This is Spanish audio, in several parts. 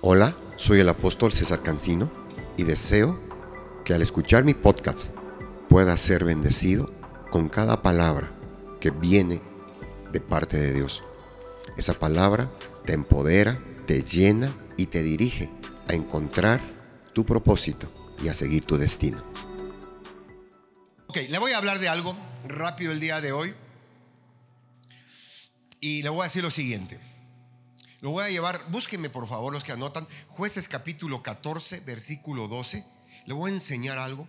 Hola, soy el apóstol César Cancino y deseo que al escuchar mi podcast puedas ser bendecido con cada palabra que viene de parte de Dios. Esa palabra te empodera, te llena y te dirige a encontrar tu propósito y a seguir tu destino. Ok, le voy a hablar de algo rápido el día de hoy. Y le voy a decir lo siguiente. Lo voy a llevar, búsquenme por favor los que anotan, jueces capítulo 14, versículo 12. Le voy a enseñar algo.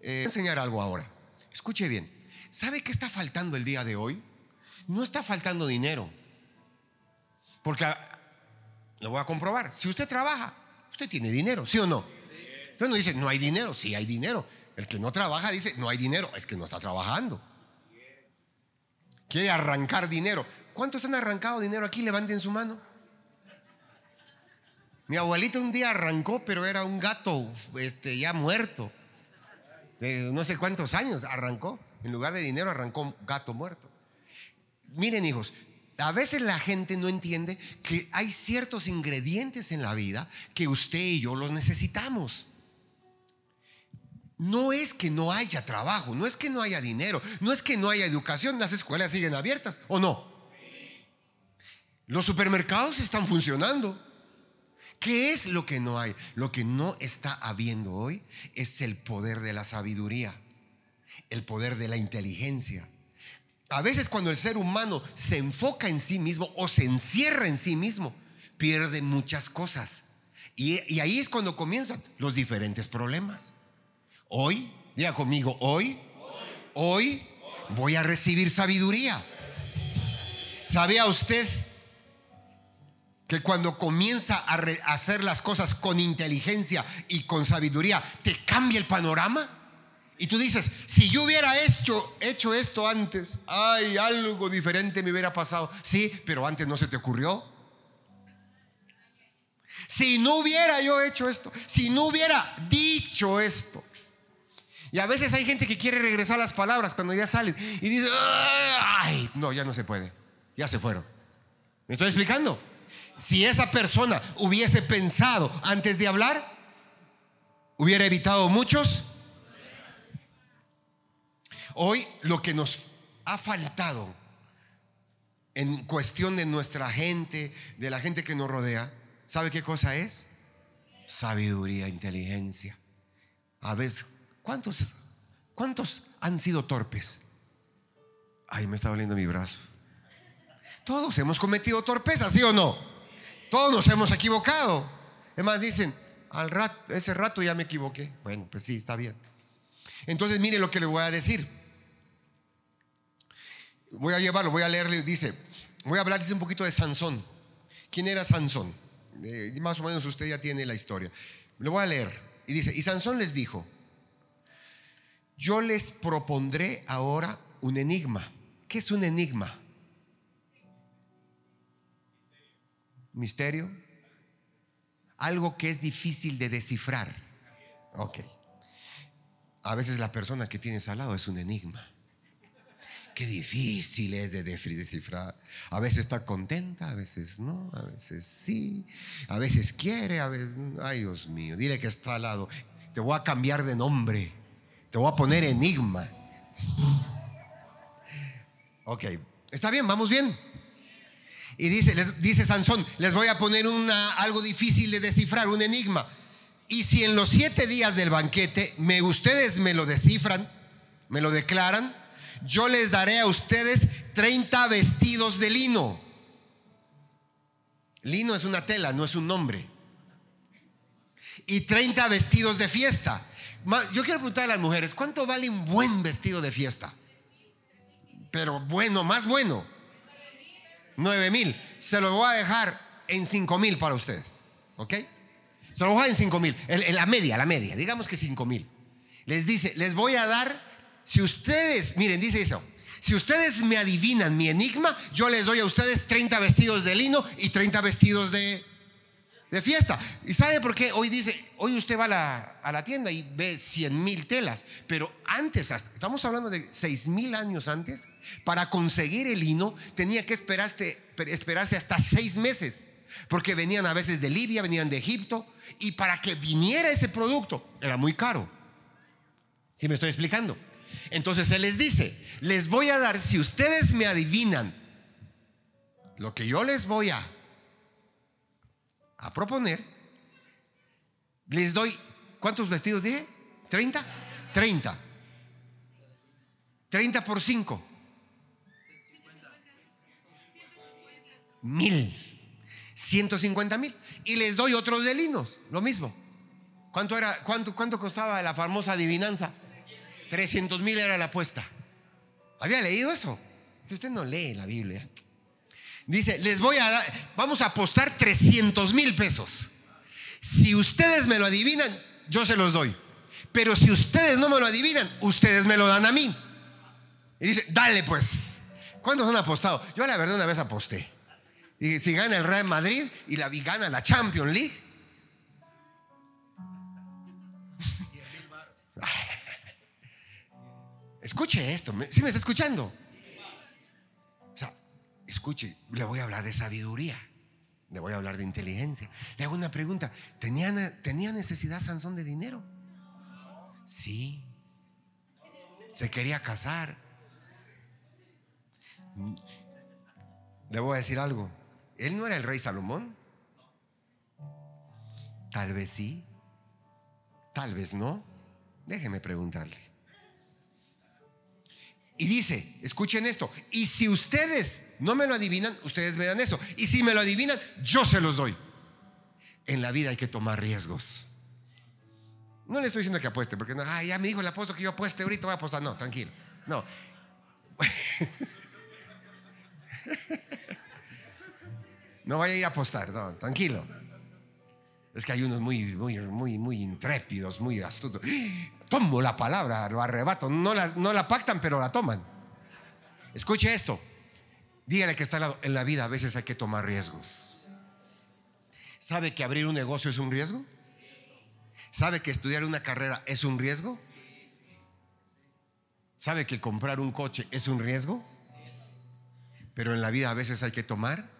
Eh, voy a enseñar algo ahora. Escuche bien. ¿Sabe qué está faltando el día de hoy? No está faltando dinero. Porque ah, lo voy a comprobar. Si usted trabaja, usted tiene dinero, ¿sí o no? Entonces no dice, no hay dinero, sí hay dinero. El que no trabaja dice, no hay dinero, es que no está trabajando. Quiere arrancar dinero. ¿Cuántos han arrancado dinero aquí? Levanten su mano. Mi abuelita un día arrancó, pero era un gato este, ya muerto. De no sé cuántos años arrancó. En lugar de dinero arrancó un gato muerto. Miren hijos, a veces la gente no entiende que hay ciertos ingredientes en la vida que usted y yo los necesitamos. No es que no haya trabajo, no es que no haya dinero, no es que no haya educación, las escuelas siguen abiertas, ¿o no? Los supermercados están funcionando. ¿Qué es lo que no hay? Lo que no está habiendo hoy es el poder de la sabiduría, el poder de la inteligencia. A veces cuando el ser humano se enfoca en sí mismo o se encierra en sí mismo, pierde muchas cosas. Y, ahí es cuando comienzan los diferentes problemas. Hoy, diga conmigo, hoy, hoy voy a recibir sabiduría. ¿Sabía usted que cuando comienza a, hacer las cosas con inteligencia y con sabiduría, te cambia el panorama? Y tú dices, si yo hubiera hecho, hecho esto antes, ay, algo diferente me hubiera pasado. Sí, pero antes no se te ocurrió. Si no hubiera yo hecho esto, si no hubiera dicho esto. Y a veces hay gente que quiere regresar las palabras cuando ya salen y dice, ay, no, ya no se puede, ya se fueron. ¿Me estoy explicando? Si esa persona hubiese pensado antes de hablar, hubiera evitado muchos. Hoy lo que nos ha faltado en cuestión de nuestra gente, de la gente que nos rodea, ¿sabe qué cosa es? Sabiduría, inteligencia. A ver, ¿cuántos, cuántos han sido torpes? Ay, me está doliendo mi brazo. Todos hemos cometido torpeza, ¿sí o no? Todos nos hemos equivocado. Es más, dicen, al rato, ese rato ya me equivoqué. Bueno, pues sí, está bien. Entonces, mire lo que le voy a decir. Voy a llevarlo, voy a leerle, dice, voy a hablarles un poquito de Sansón. ¿Quién era Sansón? Eh, más o menos usted ya tiene la historia. Lo voy a leer. Y dice, y Sansón les dijo, yo les propondré ahora un enigma. ¿Qué es un enigma? Misterio. Algo que es difícil de descifrar. Ok. A veces la persona que tienes al lado es un enigma. Qué difícil es de descifrar. A veces está contenta, a veces no, a veces sí, a veces quiere, a veces... Ay, Dios mío, dile que está al lado. Te voy a cambiar de nombre. Te voy a poner enigma. Ok, está bien, vamos bien. Y dice, dice Sansón, les voy a poner una, algo difícil de descifrar, un enigma. Y si en los siete días del banquete me, ustedes me lo descifran, me lo declaran, yo les daré a ustedes 30 vestidos de lino. Lino es una tela, no es un nombre. Y 30 vestidos de fiesta. Yo quiero preguntar a las mujeres, ¿cuánto vale un buen vestido de fiesta? Pero bueno, más bueno. 9 mil. Se lo voy a dejar en 5 mil para ustedes. ¿Ok? Se lo voy a dar en 5 mil. La media, la media. Digamos que 5 mil. Les dice, les voy a dar, si ustedes, miren, dice eso. Si ustedes me adivinan mi enigma, yo les doy a ustedes 30 vestidos de lino y 30 vestidos de, de fiesta. ¿Y sabe por qué? Hoy dice, hoy usted va a la, a la tienda y ve 100 mil telas, pero antes, estamos hablando de 6 mil años antes, para conseguir el lino tenía que esperarse, hasta 6 meses, porque venían a veces de Libia, venían de Egipto, y para que viniera ese producto era muy caro. ¿Sí me estoy explicando? Entonces Él les dice, les voy a dar, si ustedes me adivinan lo que yo les voy a a proponer, les doy, ¿cuántos vestidos dije? ¿30? 30. 30 por 5. Mil. 150 mil. Y les doy otros de linos, lo mismo. ¿Cuánto, era, cuánto, ¿Cuánto costaba la famosa adivinanza? 300 mil era la apuesta. ¿Había leído eso? Usted no lee la Biblia. Dice, les voy a dar, vamos a apostar 300 mil pesos. Si ustedes me lo adivinan, yo se los doy. Pero si ustedes no me lo adivinan, ustedes me lo dan a mí. Y dice, dale pues. ¿Cuántos han apostado? Yo la verdad una vez aposté. Y si gana el Real Madrid y la gana la Champions League. Escuche esto, ¿sí me está escuchando? Escuche, le voy a hablar de sabiduría, le voy a hablar de inteligencia. Le hago una pregunta, ¿tenía, ¿tenía necesidad Sansón de dinero? Sí. Se quería casar. Le voy a decir algo. Él no era el rey Salomón. Tal vez sí. Tal vez no. Déjeme preguntarle. Y dice, escuchen esto, y si ustedes no me lo adivinan, ustedes me dan eso. Y si me lo adivinan, yo se los doy. En la vida hay que tomar riesgos. No le estoy diciendo que apueste, porque no, ya me dijo el apóstol que yo apueste, ahorita voy a apostar. No, tranquilo. No. no vaya a ir a apostar, no, tranquilo. Es que hay unos muy, muy, muy, muy intrépidos, muy astutos tomo la palabra, lo arrebato. No la, no la pactan, pero la toman. Escuche esto. Dígale que está al lado. En la vida a veces hay que tomar riesgos. ¿Sabe que abrir un negocio es un riesgo? ¿Sabe que estudiar una carrera es un riesgo? ¿Sabe que comprar un coche es un riesgo? Pero en la vida a veces hay que tomar.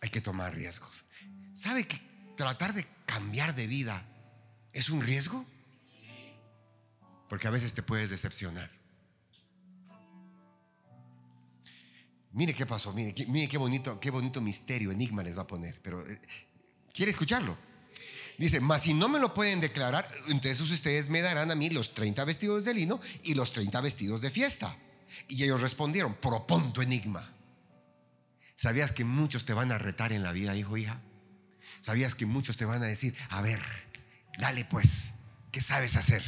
Hay que tomar riesgos. ¿Sabe que tratar de cambiar de vida es un riesgo? Porque a veces te puedes decepcionar. Mire qué pasó, mire, mire qué bonito, qué bonito misterio, enigma les va a poner. Pero, eh, ¿quiere escucharlo? Dice, mas si no me lo pueden declarar, entonces ustedes me darán a mí los 30 vestidos de lino y los 30 vestidos de fiesta. Y ellos respondieron, proponto enigma. ¿Sabías que muchos te van a retar en la vida, hijo, hija? ¿Sabías que muchos te van a decir, a ver, dale pues, ¿qué sabes hacer?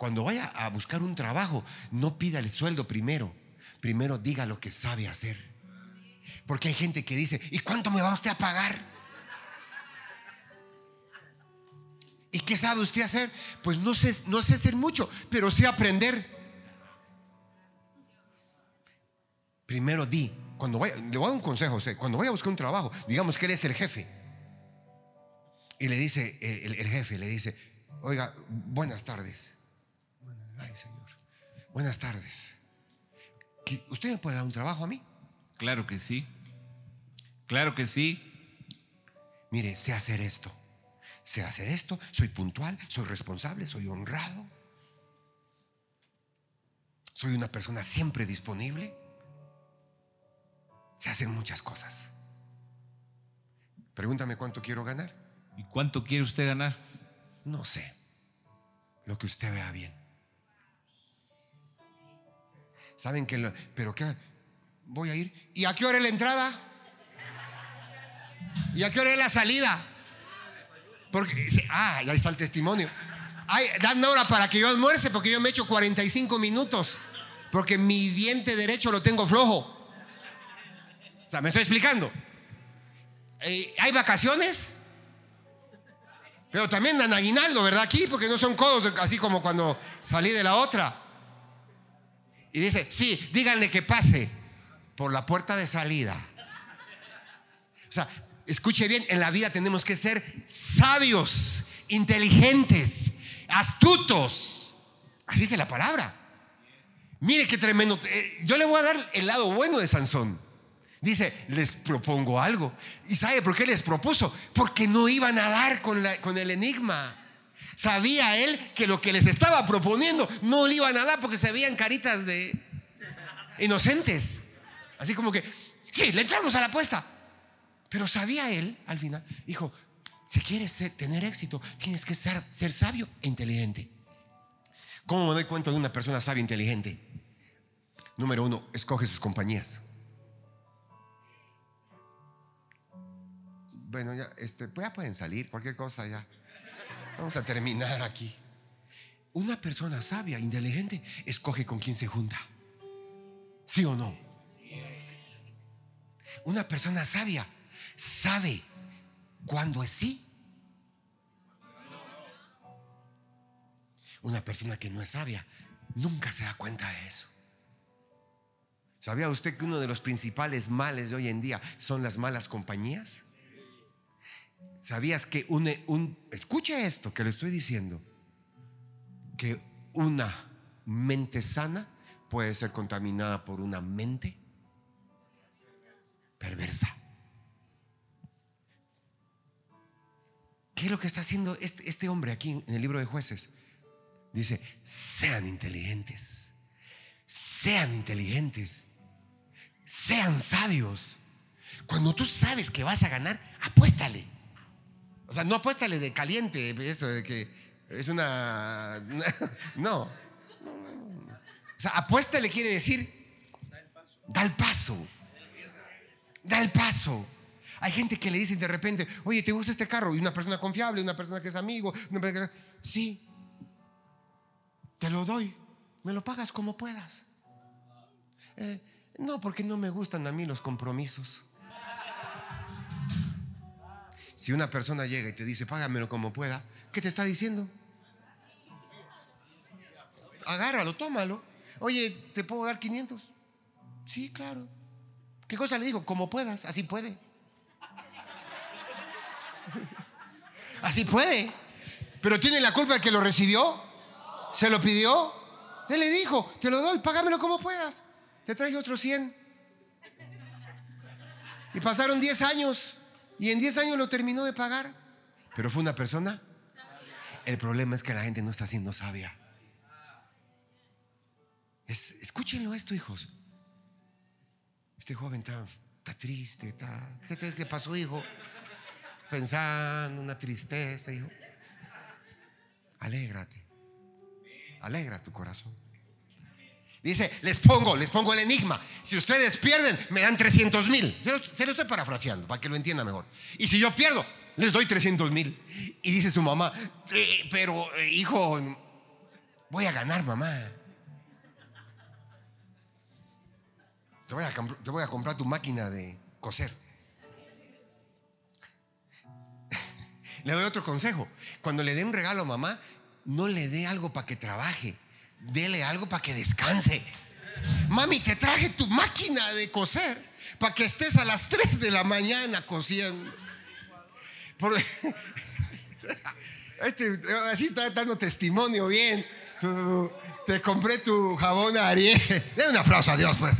Cuando vaya a buscar un trabajo, no pida el sueldo primero. Primero diga lo que sabe hacer. Porque hay gente que dice, ¿y cuánto me va usted a pagar? ¿Y qué sabe usted hacer? Pues no sé, no sé hacer mucho, pero sé aprender. Primero di, cuando vaya, le voy a dar un consejo cuando vaya a buscar un trabajo, digamos que él es el jefe. Y le dice, el, el jefe le dice, oiga, buenas tardes. Ay, Señor. Buenas tardes. ¿Usted me puede dar un trabajo a mí? Claro que sí. Claro que sí. Mire, sé hacer esto. Sé hacer esto. Soy puntual, soy responsable, soy honrado. Soy una persona siempre disponible. Se hacen muchas cosas. Pregúntame cuánto quiero ganar. ¿Y cuánto quiere usted ganar? No sé. Lo que usted vea bien. ¿Saben que lo, pero qué voy a ir? ¿Y a qué hora es la entrada? ¿Y a qué hora es la salida? Porque ah, ya está el testimonio. Ay, dan hora para que yo almuerce porque yo me echo 45 minutos porque mi diente derecho lo tengo flojo. O sea, me estoy explicando. eh, ¿hay vacaciones? Pero también dan aguinaldo, ¿verdad? Aquí, porque no son codos, así como cuando salí de la otra. Y dice, sí, díganle que pase por la puerta de salida. O sea, escuche bien, en la vida tenemos que ser sabios, inteligentes, astutos. Así dice la palabra. Mire qué tremendo. Eh, Yo le voy a dar el lado bueno de Sansón. Dice, les propongo algo. ¿Y sabe por qué les propuso? Porque no iban a dar con, la- con el enigma. Sabía él que lo que les estaba proponiendo no le iban a dar porque se veían caritas de inocentes. Así como que, sí, le entramos a la apuesta. Pero sabía él, al final, dijo, si quieres tener éxito, tienes que ser, ser sabio e inteligente. ¿Cómo me doy cuenta de una persona sabia e inteligente? Número uno, escoge sus compañías. Bueno, ya, este, ya pueden salir, cualquier cosa ya. Vamos a terminar aquí. Una persona sabia, inteligente, escoge con quién se junta. ¿Sí o no? Una persona sabia sabe cuándo es sí. Una persona que no es sabia nunca se da cuenta de eso. ¿Sabía usted que uno de los principales males de hoy en día son las malas compañías? ¿Sabías que un, un escuche esto que le estoy diciendo, que una mente sana puede ser contaminada por una mente perversa? ¿Qué es lo que está haciendo este, este hombre aquí en el libro de jueces? Dice, sean inteligentes, sean inteligentes, sean sabios. Cuando tú sabes que vas a ganar, apuéstale. O sea, no apuéstale de caliente, eso de que es una... No. O sea, apuéstale quiere decir, da el paso. Da el paso. Hay gente que le dicen de repente, oye, ¿te gusta este carro? Y una persona confiable, una persona que es amigo. Sí, te lo doy. Me lo pagas como puedas. Eh, no, porque no me gustan a mí los compromisos. Si una persona llega y te dice, págamelo como pueda, ¿qué te está diciendo? Agárralo, tómalo. Oye, ¿te puedo dar 500? Sí, claro. ¿Qué cosa le digo? Como puedas, así puede. Así puede. Pero tiene la culpa el que lo recibió. ¿Se lo pidió? Él le dijo, te lo doy, págamelo como puedas. Te traje otros 100. Y pasaron 10 años. Y en 10 años lo terminó de pagar. Pero fue una persona. El problema es que la gente no está siendo sabia. Es- escúchenlo esto, hijos. Este joven está, triste, está. ¿Qué te pasó, hijo? Pensando, una tristeza, hijo. Alégrate. Alegra tu corazón. Dice, les pongo, les pongo el enigma. Si ustedes pierden, me dan 300 mil. Se, lo- estoy parafraseando para que lo entienda mejor. Y si yo pierdo, les doy 300 mil. Y dice su mamá, "Eh, pero eh, hijo, voy a ganar, mamá. Te voy, a, te voy a comprar tu máquina de coser. Le doy otro consejo. Cuando le dé un regalo a mamá, no le dé algo para que trabaje. Dele algo para que descanse. Mami, te traje tu máquina de coser para que estés a las 3 de la mañana cosiendo. Por- Este, así está dando testimonio bien. Te compré tu jabón Ariel. Den un aplauso a Dios, pues.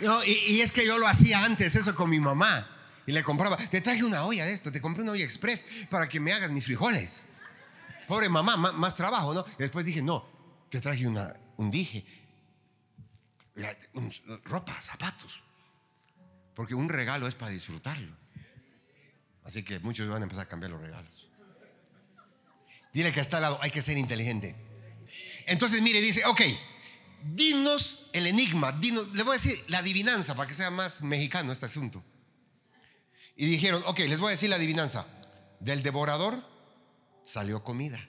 No, y, y es que yo lo hacía antes, eso con mi mamá. Y le compraba, te traje una olla de esto, te compré una olla express para que me hagas mis frijoles. Pobre mamá, ma- más, trabajo, ¿no? Y después dije, no, te traje una, un dije, ropa, zapatos. Porque un regalo es para disfrutarlo. Así que muchos van a empezar a cambiar los regalos. Dile que está al lado, hay que ser inteligente. Entonces, mire, dice, ok, dinos el enigma, dinos, le voy a decir la adivinanza para que sea más mexicano este asunto. Y dijeron, ok, les voy a decir la adivinanza. Del devorador salió comida.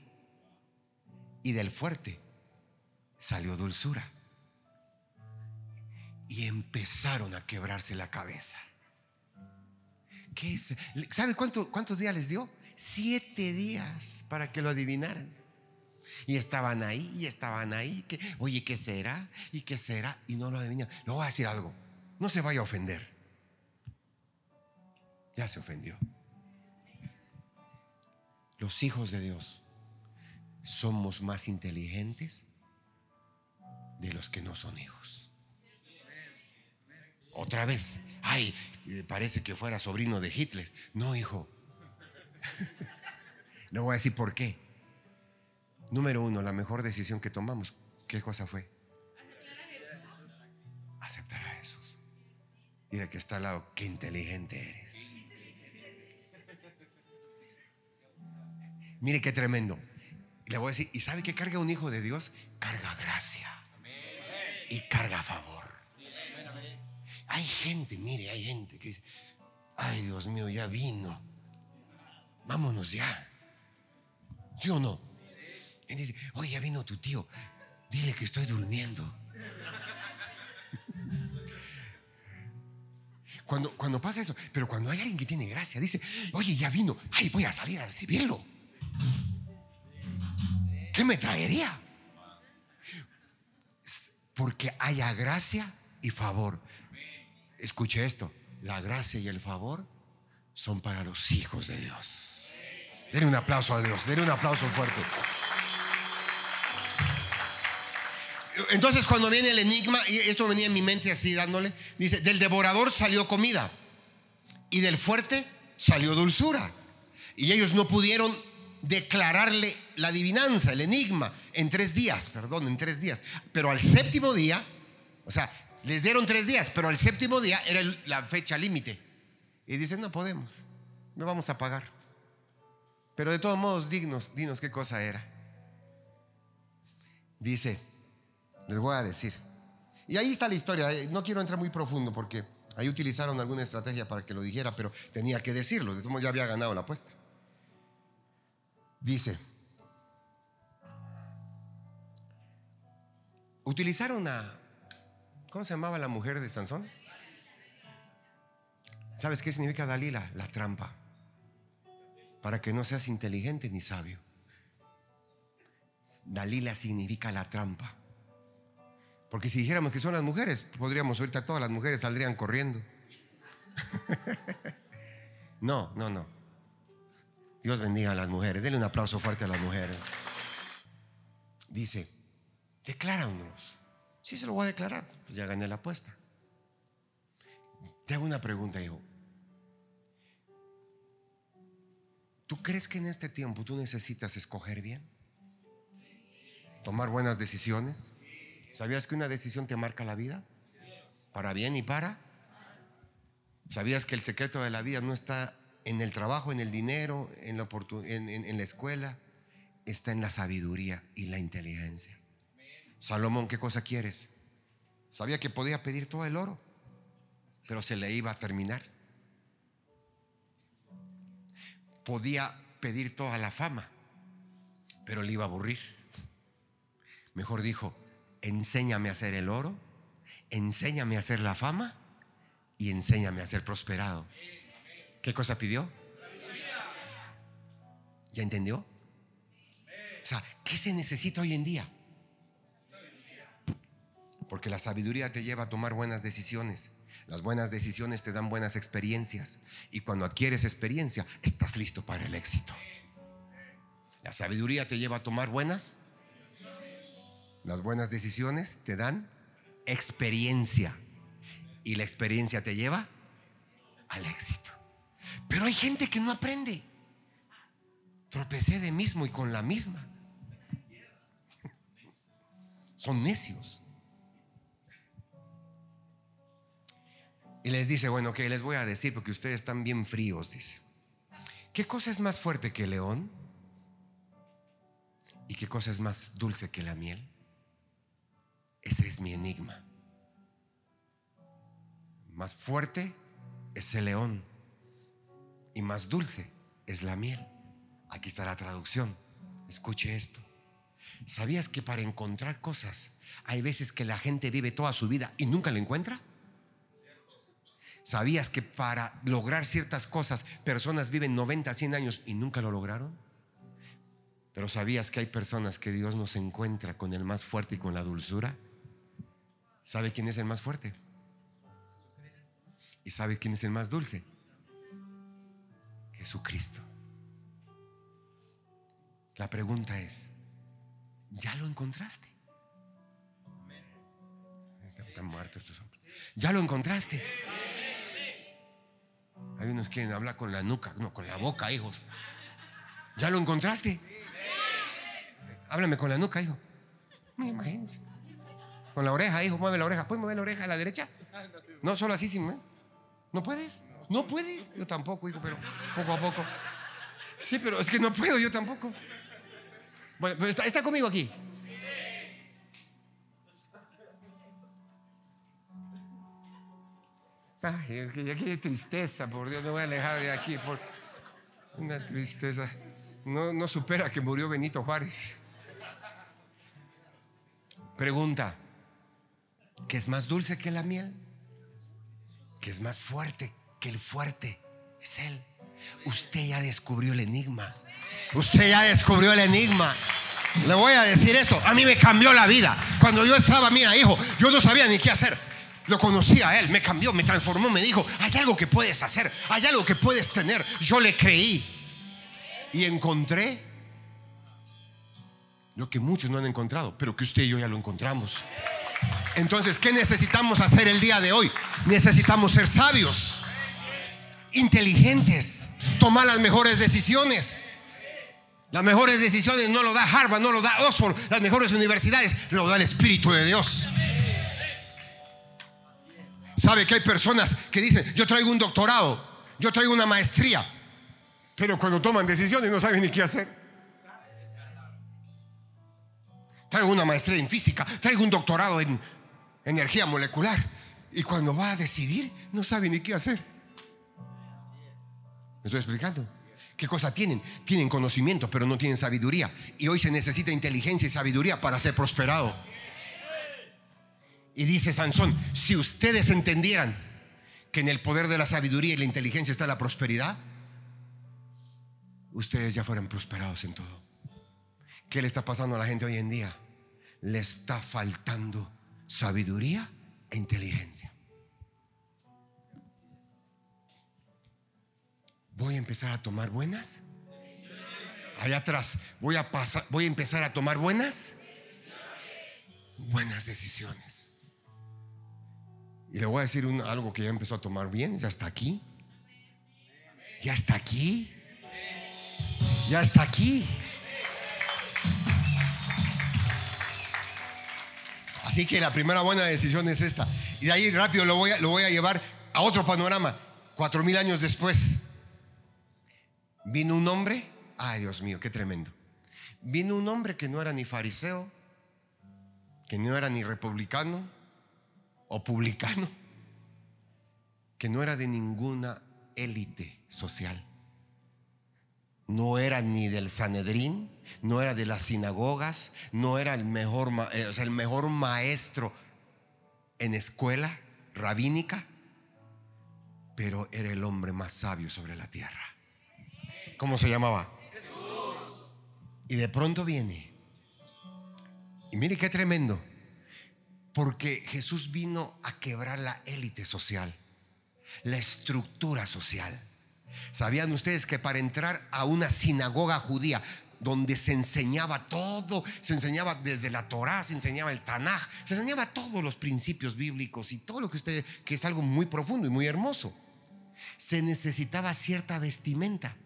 Y del fuerte salió dulzura. y empezaron a quebrarse la cabeza. ¿Qué es? ¿Sabe cuánto- cuántos días les dio? Siete días para que lo adivinaran. Y estaban ahí, y estaban ahí. Que, Oye, ¿qué será? ¿Y qué será? Y no lo adivinan. Le voy a decir algo. No se vaya a ofender. Ya se ofendió. Los hijos de Dios somos más inteligentes de los que no son hijos. Otra vez, ay, eh, parece que fuera sobrino de Hitler. No, hijo. Le voy a decir por qué. Número uno, la mejor decisión que tomamos, ¿qué cosa fue? Aceptar a Jesús. Dile que está al lado, qué inteligente eres. Mire qué tremendo. Le voy a decir, ¿y sabe qué carga un hijo de Dios? Carga gracia. Y carga favor. Hay gente, mire, hay gente que dice, ay Dios mío, ya vino. Vámonos ya. ¿Sí o no? Y dice, oye, ya vino tu tío. Dile que estoy durmiendo. Cuando, cuando pasa eso, pero cuando hay alguien que tiene gracia, dice, oye, ya vino, ay, voy a salir a recibirlo. ¿Qué me traería? Porque haya gracia y favor. Escuche esto, la gracia y el favor son para los hijos de Dios. Denle un aplauso a Dios, denle un aplauso fuerte. Entonces cuando viene el enigma, y esto venía en mi mente así dándole, dice, del devorador salió comida y del fuerte salió dulzura. Y ellos no pudieron declararle la adivinanza, el enigma, en tres días, perdón, en tres días. Pero al séptimo día, o sea, les dieron tres días, pero al séptimo día era la fecha límite. Y dicen, no podemos, no vamos a pagar. Pero de todos modos, dignos, dinos qué cosa era. Dice, les voy a decir. Y ahí está la historia. eh, No quiero entrar muy profundo porque ahí utilizaron alguna estrategia para que lo dijera, pero tenía que decirlo. De todos modos, ya había ganado la apuesta. Dice, utilizaron a, ¿cómo se llamaba la mujer de Sansón? ¿Sabes qué significa Dalila? La trampa. Para que no seas inteligente ni sabio. Dalila significa la trampa. Porque si dijéramos que son las mujeres, podríamos ahorita todas las mujeres saldrían corriendo. No, no, no. Dios bendiga a las mujeres. Denle un aplauso fuerte a las mujeres. Dice, decláranos. Sí, se lo voy a declarar. Pues ya gané la apuesta. Te hago una pregunta, hijo. ¿Tú crees que en este tiempo tú necesitas escoger bien? ¿Tomar buenas decisiones? ¿Sabías que una decisión te marca la vida? ¿Para bien y para? ¿Sabías que el secreto de la vida no está en el trabajo, en el dinero, en la, en la escuela? Está en la sabiduría y la inteligencia. Salomón, ¿qué cosa quieres? Sabía que podía pedir todo el oro, pero se le iba a terminar. Podía pedir toda la fama, pero le iba a aburrir. Mejor dijo, enséñame a hacer el oro, enséñame a hacer la fama y enséñame a ser prosperado. ¿Qué cosa pidió? ¿Ya entendió? O sea, ¿qué se necesita hoy en día? Porque la sabiduría te lleva a tomar buenas decisiones. Las buenas decisiones te dan buenas experiencias. Y cuando adquieres experiencia, estás listo para el éxito. La sabiduría te lleva a tomar buenas. Las buenas decisiones te dan experiencia. Y la experiencia te lleva al éxito. Pero hay gente que no aprende. Tropecé de mismo y con la misma. Son necios. Y les dice, bueno, que les voy a decir porque ustedes están bien fríos, dice. ¿Qué cosa es más fuerte que el león? ¿Y qué cosa es más dulce que la miel? Ese es mi enigma. Más fuerte es el león y más dulce es la miel. Aquí está la traducción. Escuche esto. ¿Sabías que para encontrar cosas hay veces que la gente vive toda su vida y nunca la encuentra? ¿Sabías que para lograr ciertas cosas personas viven 90, 100 años y nunca lo lograron? Pero ¿sabías que hay personas que Dios nos encuentra con el más fuerte y con la dulzura? ¿Sabe quién es el más fuerte? ¿Y sabe quién es el más dulce? Jesucristo. La pregunta es, ¿ya lo encontraste? Están muertos estos hombres. ¿Ya lo encontraste? Hay unos que quieren con la nuca, no, con la boca, hijos. ¿Ya lo encontraste? Háblame con la nuca, hijo. Imagínense. Con la oreja, hijo, mueve la oreja. ¿Puedes mover la oreja a la derecha? No, solo así, sin. ¿No puedes? ¿No puedes? Yo tampoco, hijo, pero poco a poco. Sí, pero es que no puedo, yo tampoco. Bueno, pero está conmigo aquí. Ay, aquí tristeza, por Dios, me voy a alejar de aquí. Por una tristeza. No, no supera que murió Benito Juárez. Pregunta, ¿qué es más dulce que la miel? ¿Qué es más fuerte que el fuerte? Es Él. Usted ya descubrió el enigma. Usted ya descubrió el enigma. Le voy a decir esto, a mí me cambió la vida. Cuando yo estaba, mira, hijo, yo no sabía ni qué hacer. Lo conocí a él, me cambió, me transformó, me dijo, hay algo que puedes hacer, hay algo que puedes tener. Yo le creí y encontré lo que muchos no han encontrado, pero que usted y yo ya lo encontramos. Entonces, ¿qué necesitamos hacer el día de hoy? Necesitamos ser sabios, inteligentes, tomar las mejores decisiones. Las mejores decisiones no lo da Harvard, no lo da Oxford, las mejores universidades lo da el Espíritu de Dios. ¿Sabe que hay personas que dicen, yo traigo un doctorado, yo traigo una maestría, pero cuando toman decisiones no saben ni qué hacer? Traigo una maestría en física, traigo un doctorado en energía molecular, y cuando va a decidir no sabe ni qué hacer. ¿Me estoy explicando? ¿Qué cosa tienen? Tienen conocimiento, pero no tienen sabiduría. Y hoy se necesita inteligencia y sabiduría para ser prosperado. Y dice Sansón, si ustedes entendieran que en el poder de la sabiduría y la inteligencia está la prosperidad, ustedes ya fueran prosperados en todo. ¿Qué le está pasando a la gente hoy en día? Le está faltando sabiduría e inteligencia. Voy a empezar a tomar buenas. Allá atrás, voy a pasar, voy a empezar a tomar buenas buenas decisiones. Y le voy a decir un- algo que ya empezó a tomar bien, ya está aquí. Ya está aquí. Ya está aquí. Así que la primera buena decisión es esta. Y de ahí rápido lo voy a, lo voy a llevar a otro panorama. Cuatro mil años después, vino un hombre. Ay, Dios mío, qué tremendo. Vino un hombre que no era ni fariseo, que no era ni republicano o publicano, que no era de ninguna élite social. No era ni del Sanedrín, no era de las sinagogas, no era el mejor, eh, o sea, el mejor maestro en escuela rabínica, pero era el hombre más sabio sobre la tierra. ¿Cómo se llamaba? Y de pronto viene. Y mire qué tremendo. Porque Jesús vino a quebrar la élite social, la estructura social. ¿Sabían ustedes que para entrar a una sinagoga judía donde se enseñaba todo, se enseñaba desde la Torá, se enseñaba el Tanaj, se enseñaba todos los principios bíblicos y todo lo que usted que es algo muy profundo y muy hermoso. Se necesitaba cierta vestimenta.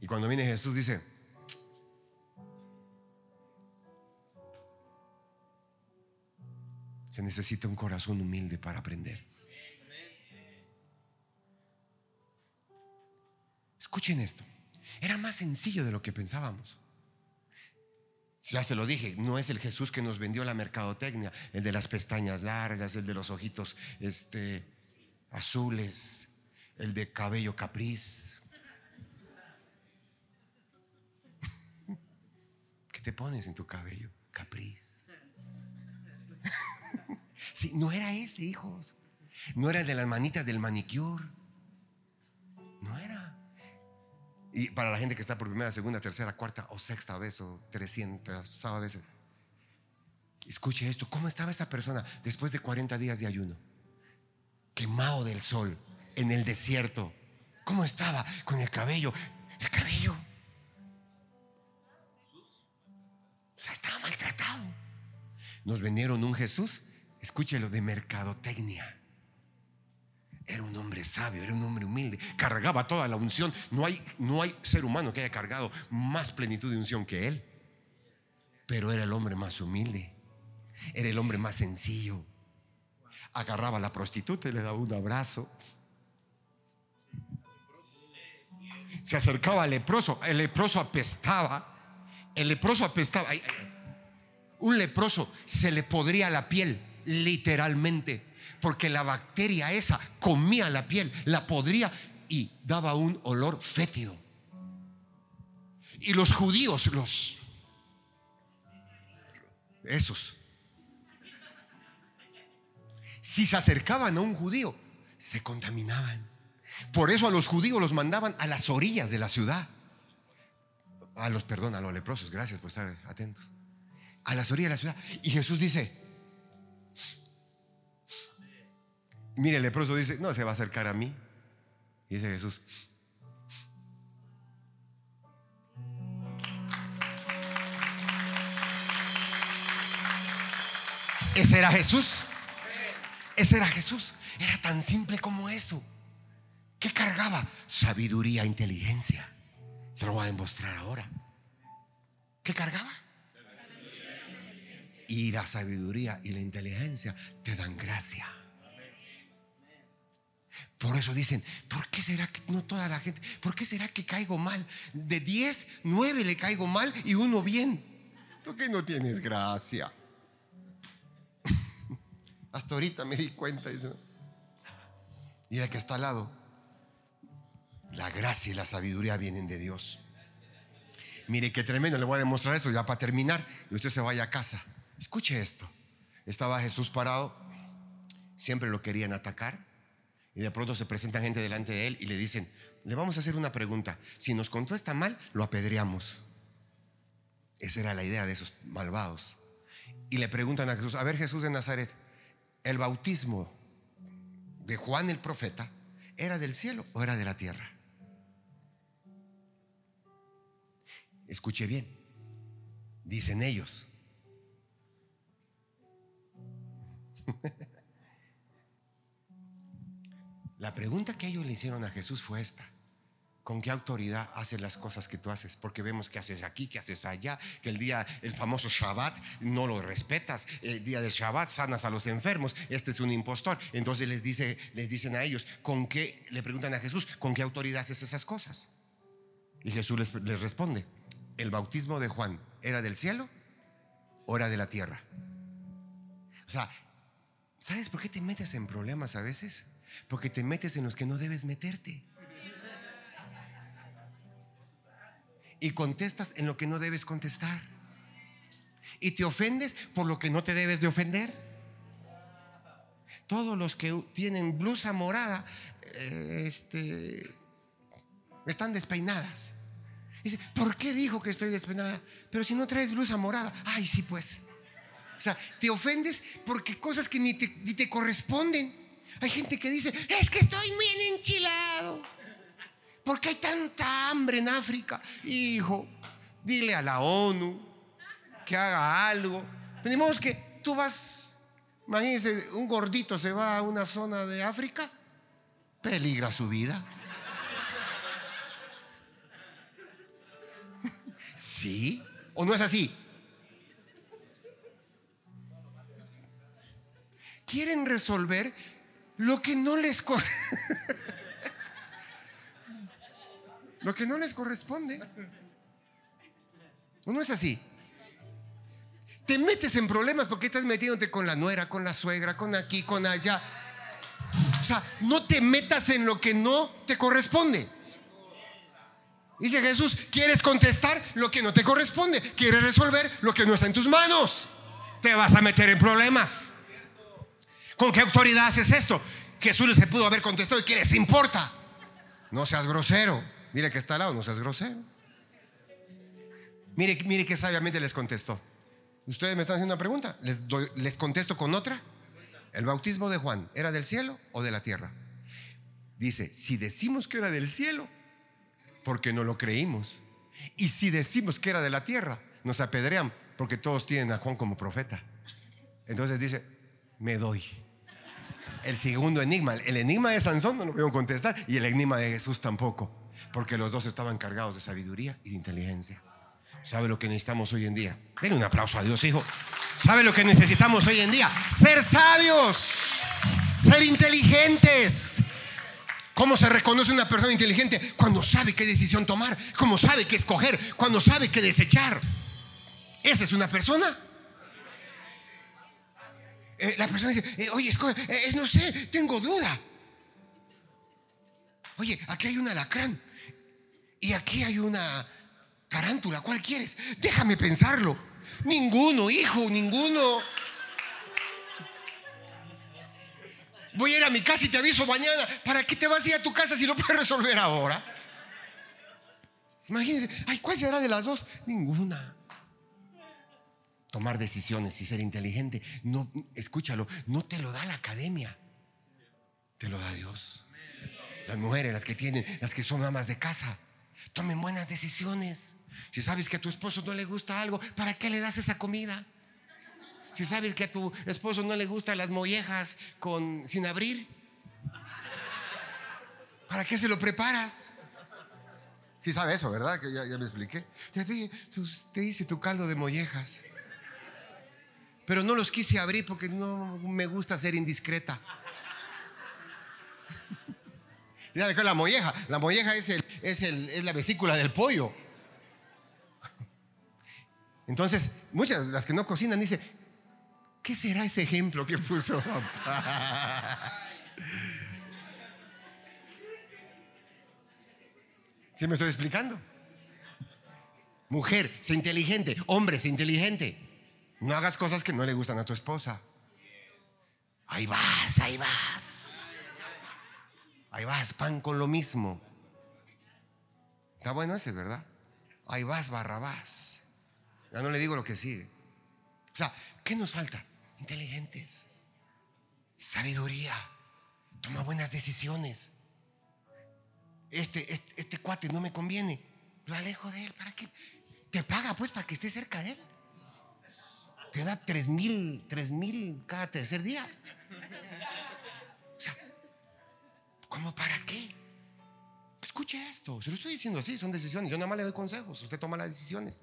Y cuando viene Jesús dice, se necesita un corazón humilde para aprender. Escuchen esto. Era más sencillo de lo que pensábamos. Ya se lo dije, no es el Jesús que nos vendió la mercadotecnia, el de las pestañas largas, el de los ojitos este, azules, el de cabello capriz. ¿Qué te pones en tu cabello? Capriz. Sí, no era ese, hijos. No era de las manitas del manicure. No era. Y para la gente que está por primera, segunda, tercera, cuarta o sexta vez o trescientas veces. Escuche esto. ¿Cómo estaba esa persona después de 40 días de ayuno? Quemado del sol en el desierto. ¿Cómo estaba con el cabello? El cabello. O sea, estaba maltratado. Nos vendieron un Jesús, escúchelo, de mercadotecnia. Era un hombre sabio, era un hombre humilde, cargaba toda la unción. No hay, no hay ser humano que haya cargado más plenitud de unción que él. Pero era el hombre más humilde, era el hombre más sencillo. Agarraba a la prostituta y le daba un abrazo. Se acercaba al leproso, el leproso apestaba. El leproso apestaba. Un leproso se le podría la piel, literalmente, porque la bacteria esa comía la piel, la podría y daba un olor fétido. Y los judíos, los esos, si se acercaban a un judío, se contaminaban. Por eso a los judíos los mandaban a las orillas de la ciudad. A los, perdón, a los leprosos, gracias por estar atentos. A las orillas de la ciudad. Y Jesús dice, mire, el leproso dice, no se va a acercar a mí. Y dice Jesús, ese era Jesús. Ese era Jesús. Era tan simple como eso. ¿Qué cargaba? Sabiduría, inteligencia. Se lo voy a demostrar ahora. ¿Qué cargaba? Y la sabiduría y la inteligencia te dan gracia. Por eso dicen, ¿por qué será que no toda la gente? ¿Por qué será que caigo mal? De 10, 9 le caigo mal y uno bien. ¿Por qué no tienes gracia? Hasta ahorita me di cuenta. Eso. Y el que está al lado, la gracia y la sabiduría vienen de Dios. Mire qué tremendo, le voy a demostrar eso ya para terminar y usted se vaya a casa. Escuche esto. Estaba Jesús parado, siempre lo querían atacar y de pronto se presenta gente delante de él y le dicen, le vamos a hacer una pregunta, si nos contesta mal, lo apedreamos. Esa era la idea de esos malvados. Y le preguntan a Jesús, a ver Jesús de Nazaret, el bautismo de Juan el profeta, ¿era del cielo o era de la tierra? Escuche bien, dicen ellos. La pregunta que ellos le hicieron a Jesús fue esta. ¿Con qué autoridad haces las cosas que tú haces? Porque vemos que haces aquí, que haces allá, que el día, el famoso Shabbat, no lo respetas. El día del Shabbat sanas a los enfermos. Este es un impostor. Entonces les, dice, les dicen a ellos, ¿con qué? Le preguntan a Jesús, ¿con qué autoridad haces esas cosas? Y Jesús les, responde, ¿el bautismo de Juan era del cielo o era de la tierra? O sea, ¿sabes por qué te metes en problemas a veces? Porque te metes en los que no debes meterte. Y contestas en lo que no debes contestar. Y te ofendes por lo que no te debes de ofender. Todos los que tienen blusa morada, eh, este, están despeinadas. Dice, ¿por qué dijo que estoy despeinada? Pero si no traes blusa morada, ay, sí, pues. O sea, te ofendes porque cosas que ni te, ni te corresponden. Hay gente que dice, es que estoy bien enchilado. Porque hay tanta hambre en África. Hijo, dile a la ONU que haga algo. Tenemos que tú vas, imagínense, un gordito se va a una zona de África, peligra su vida. ¿Sí? ¿O no es así? Quieren resolver lo que no les lo que no les corresponde. ¿O no es así? Te metes en problemas porque estás metiéndote con la nuera, con la suegra, con aquí, con allá. O sea, no te metas en lo que no te corresponde. Dice Jesús, ¿quieres contestar lo que no te corresponde? ¿Quieres resolver lo que no está en tus manos? Te vas a meter en problemas. ¿Con qué autoridad haces esto? Jesús se pudo haber contestado y ¿qué les importa? No seas grosero. Mire que está al lado, no seas grosero. Mire, mire que sabiamente les contestó. Ustedes me están haciendo una pregunta. Les, les contesto con otra. ¿El bautismo de Juan era del cielo o de la tierra? Dice, si decimos que era del cielo, porque no lo creímos. Y si decimos que era de la tierra, nos apedrean porque todos tienen a Juan como profeta. Entonces dice, me doy. El segundo enigma, el enigma de Sansón no lo a contestar y el enigma de Jesús tampoco, porque los dos estaban cargados de sabiduría y de inteligencia. ¿Sabe lo que necesitamos hoy en día? Denle un aplauso a Dios, hijo. ¿Sabe lo que necesitamos hoy en día? Ser sabios, ser inteligentes, ¿Cómo se reconoce una persona inteligente? Cuando sabe qué decisión tomar, cuando sabe qué escoger, cuando sabe qué desechar. Esa es una persona. Eh, la persona dice, eh, oye, escoge, eh, no sé, tengo duda. Oye, aquí hay un alacrán y aquí hay una tarántula, ¿cuál quieres? Déjame pensarlo. Ninguno, hijo, ninguno. Voy a ir a mi casa y te aviso mañana. ¿Para qué te vas a ir a tu casa si lo puedes resolver ahora? Imagínense, ay, ¿cuál será de las dos? Ninguna. Tomar decisiones y ser inteligente, no, escúchalo, no te lo da la academia, te lo da Dios. Las mujeres, las que tienen, las que son amas de casa, tomen buenas decisiones. Si sabes que a tu esposo no le gusta algo, ¿para qué le das esa comida? Si sabes que a tu esposo no le gustan las mollejas con, sin abrir, ¿para qué se lo preparas? Si sabe eso, ¿verdad? Que ya, me expliqué. Te, te dice tu caldo de mollejas. Pero no los quise abrir porque no me gusta ser indiscreta. ¿Sabe qué es la molleja? La molleja es, el, es, el, es la vesícula del pollo. Entonces, muchas, las que no cocinan, dicen, ¿Qué será ese ejemplo que puso? ¿Sí me estoy explicando? Mujer, sé inteligente. Hombre, sé inteligente. No hagas cosas que no le gustan a tu esposa. Ahí vas, ahí vas. Ahí vas, pan con lo mismo. Está bueno ese, ¿verdad? Ahí vas, barrabás. Ya no le digo lo que sigue. O sea, ¿qué nos falta? inteligentes, sabiduría, toma buenas decisiones. Este, este, este, cuate no me conviene, lo alejo de él. ¿Para qué? Te paga pues para que esté cerca de él. Te da tres mil, tres mil cada tercer día. O sea, ¿cómo para qué? Escuche esto, se lo estoy diciendo así, son decisiones. Yo nada más le doy consejos, usted toma las decisiones.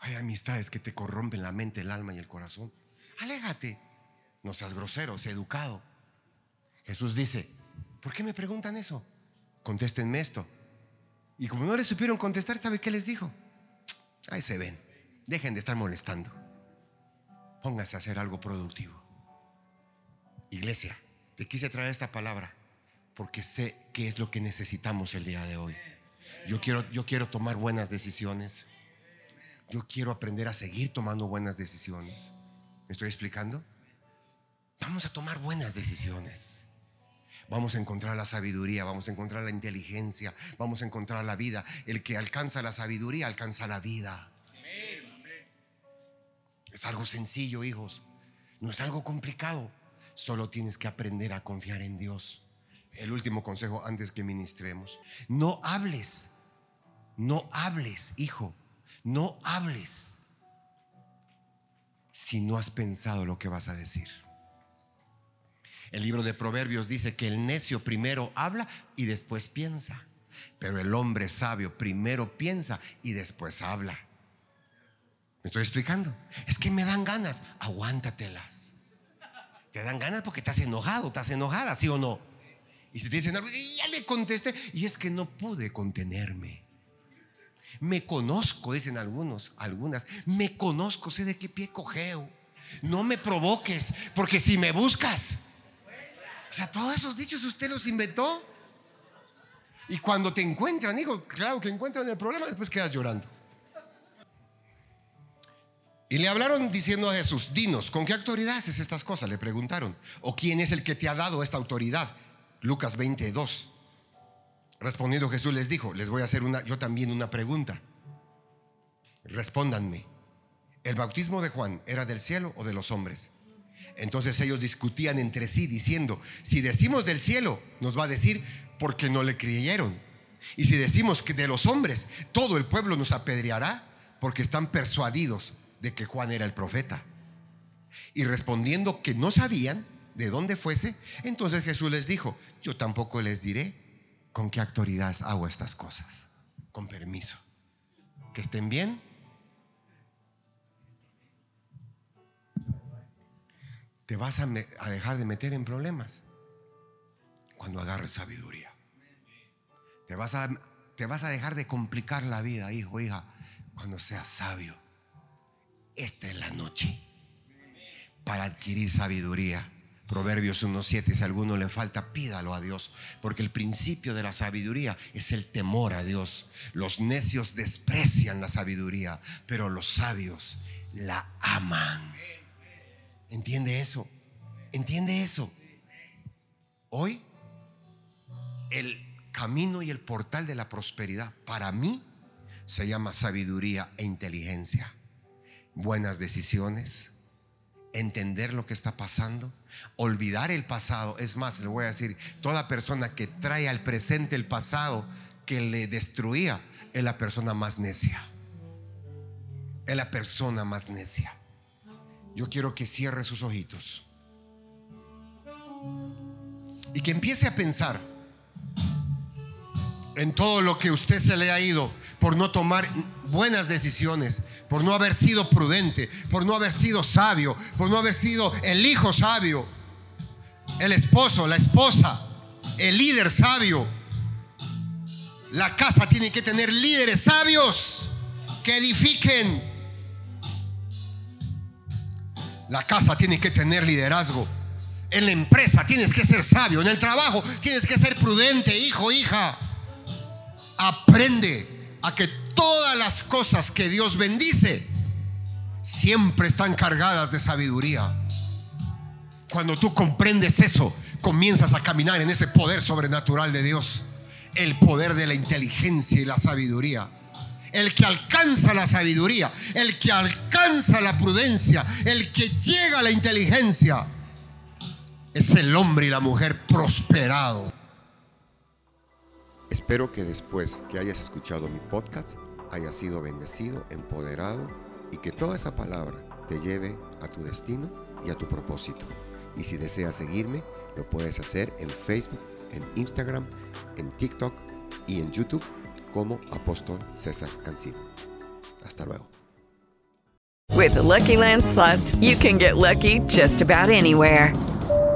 Hay amistades que te corrompen la mente, el alma y el corazón. Aléjate. No seas grosero, sé educado. Jesús dice, ¿por qué me preguntan eso? Contéstenme esto. Y como no le supieron contestar, ¿sabe qué les dijo? Ahí se ven. Dejen de estar molestando. Póngase a hacer algo productivo. Iglesia, te quise traer esta palabra porque sé que es lo que necesitamos el día de hoy. Yo quiero, yo quiero tomar buenas decisiones yo quiero aprender a seguir tomando buenas decisiones. ¿Me estoy explicando? Vamos a tomar buenas decisiones. Vamos a encontrar la sabiduría, vamos a encontrar la inteligencia, vamos a encontrar la vida. El que alcanza la sabiduría alcanza la vida. Es algo sencillo, hijos. No es algo complicado. Solo tienes que aprender a confiar en Dios. El último consejo antes que ministremos. No hables. No hables, hijo. No hables si no has pensado lo que vas a decir. El libro de Proverbios dice que el necio primero habla y después piensa, pero el hombre sabio primero piensa y después habla. ¿Me estoy explicando? Es que me dan ganas, aguántatelas. Te dan ganas porque estás enojado, estás enojada, ¿sí o no? Y si te dicen algo, ya le contesté, y es que no pude contenerme. Me conozco, dicen algunos, algunas. Me conozco, sé de qué pie cogeo. No me provoques, porque si me buscas. O sea, todos esos dichos usted los inventó. Y cuando te encuentran, hijo, claro que encuentran el problema, después quedas llorando. Y le hablaron diciendo a Jesús, dinos, ¿con qué autoridad haces estas cosas? Le preguntaron. ¿O quién es el que te ha dado esta autoridad? Lucas 22. Respondiendo Jesús les dijo, les voy a hacer una, yo también una pregunta. Respóndanme. ¿El bautismo de Juan era del cielo o de los hombres? Entonces ellos discutían entre sí diciendo, si decimos del cielo, nos va a decir porque no le creyeron. Y si decimos que de los hombres, todo el pueblo nos apedreará porque están persuadidos de que Juan era el profeta. Y respondiendo que no sabían de dónde fuese, entonces Jesús les dijo, yo tampoco les diré con qué autoridad hago estas cosas. Con permiso. Que estén bien. Te vas a, dejar de meter en problemas cuando agarres sabiduría. Te vas, a, te vas a dejar de complicar la vida, hijo, hija, cuando seas sabio. Esta es la noche para adquirir sabiduría. Proverbios 1.7, si a alguno le falta, pídalo a Dios, porque el principio de la sabiduría es el temor a Dios. Los necios desprecian la sabiduría, pero los sabios la aman. ¿Entiende eso? ¿Entiende eso? Hoy, el camino y el portal de la prosperidad para mí se llama sabiduría e inteligencia. Buenas decisiones, entender lo que está pasando, olvidar el pasado. Es más, le voy a decir, toda persona que trae al presente el pasado que le destruía es la persona más necia. Es la persona más necia. Yo quiero que cierre sus ojitos y que empiece a pensar en todo lo que usted se le ha ido por no tomar buenas decisiones, por no haber sido prudente, por no haber sido sabio, por no haber sido el hijo sabio, el esposo, la esposa, el líder sabio. La casa tiene que tener líderes sabios que edifiquen. La casa tiene que tener liderazgo. En la empresa tienes que ser sabio. En el trabajo tienes que ser prudente, hijo, hija. Aprende a que todas las cosas que Dios bendice siempre están cargadas de sabiduría. Cuando tú comprendes eso, comienzas a caminar en ese poder sobrenatural de Dios. El poder de la inteligencia y la sabiduría. El que alcanza la sabiduría, el que alcanza la prudencia, el que llega a la inteligencia, es el hombre y la mujer prosperado. Espero que después que hayas escuchado mi podcast hayas sido bendecido, empoderado y que toda esa palabra te lleve a tu destino y a tu propósito. Y si deseas seguirme, lo puedes hacer en Facebook, en Instagram, en TikTok y en YouTube como Apóstol César Cancino. Hasta luego. With the Lucky Land slots, you can get lucky just about anywhere.